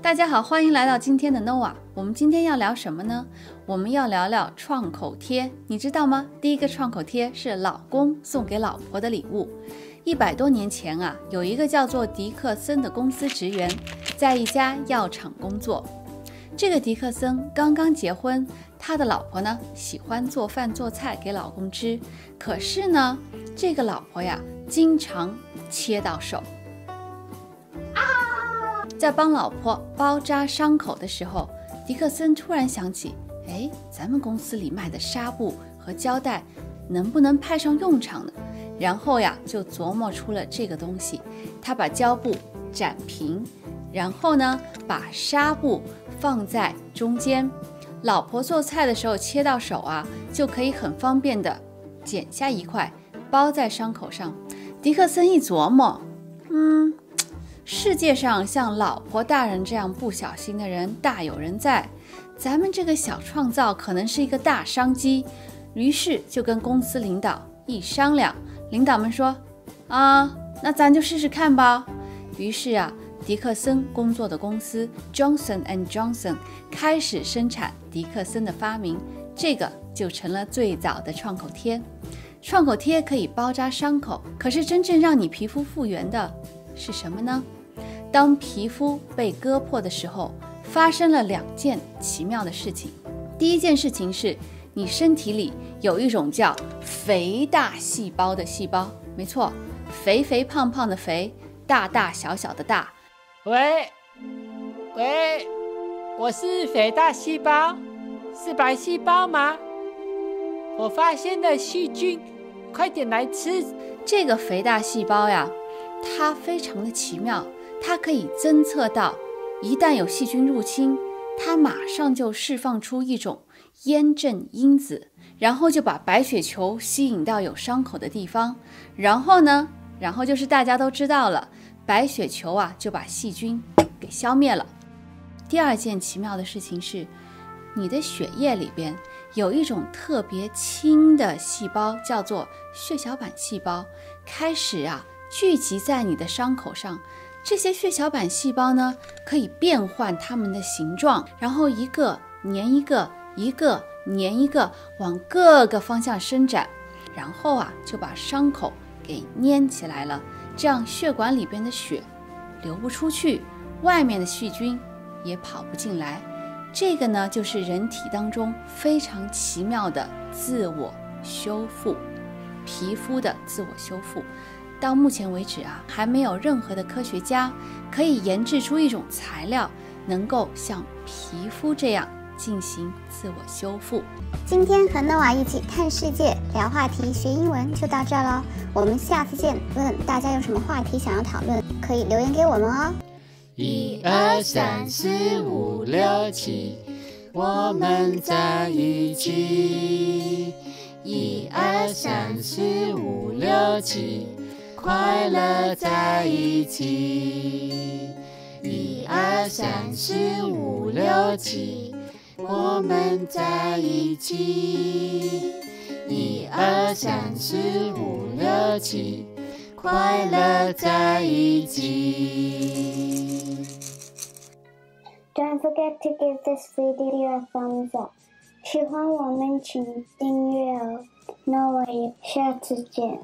大家好，欢迎来到今天的 Nova。我们今天要聊什么呢？我们要聊聊创口贴，你知道吗？第一个创口贴是老公送给老婆的礼物。一百多年前啊，有一个叫做迪克森的公司职员，在一家药厂工作。这个迪克森刚刚结婚，他的老婆呢喜欢做饭做菜给老公吃，可是呢，这个老婆呀经常切到手。在帮老婆包扎伤口的时候，迪克森突然想起，哎，咱们公司里卖的纱布和胶带能不能派上用场呢？然后呀，就琢磨出了这个东西。他把胶布展平，然后呢，把纱布放在中间，老婆做菜的时候切到手啊，就可以很方便的剪下一块包在伤口上。迪克森一琢磨，嗯。世界上像老婆大人这样不小心的人大有人在，咱们这个小创造可能是一个大商机，于是就跟公司领导一商量，领导们说：“啊，那咱就试试看吧。”于是啊，迪克森工作的公司 Johnson and Johnson 开始生产迪克森的发明，这个就成了最早的创口贴。创口贴可以包扎伤口，可是真正让你皮肤复原的是什么呢？当皮肤被割破的时候，发生了两件奇妙的事情。第一件事情是，你身体里有一种叫肥大细胞的细胞，没错，肥肥胖胖的肥，大大小小的大。喂，喂，我是肥大细胞，是白细胞吗？我发现了细菌，快点来吃这个肥大细胞呀！它非常的奇妙。它可以侦测到，一旦有细菌入侵，它马上就释放出一种炎症因子，然后就把白血球吸引到有伤口的地方，然后呢，然后就是大家都知道了，白血球啊就把细菌给消灭了。第二件奇妙的事情是，你的血液里边有一种特别轻的细胞，叫做血小板细胞，开始啊聚集在你的伤口上。这些血小板细胞呢，可以变换它们的形状，然后一个粘一个，一个粘一个，往各个方向伸展，然后啊，就把伤口给粘起来了。这样血管里边的血流不出去，外面的细菌也跑不进来。这个呢，就是人体当中非常奇妙的自我修复，皮肤的自我修复。到目前为止啊，还没有任何的科学家可以研制出一种材料，能够像皮肤这样进行自我修复。今天和诺瓦一起看世界、聊话题、学英文就到这喽，我们下次见。问大家有什么话题想要讨论，可以留言给我们哦。一二三四五六七，我们在一起。一二三四五六七。快乐在一起，一二三四五六七，我们在一起，一二三四五六七，快乐在一起。Don't forget to give this video a thumbs up，喜欢我们请订阅哦，那我也下次见。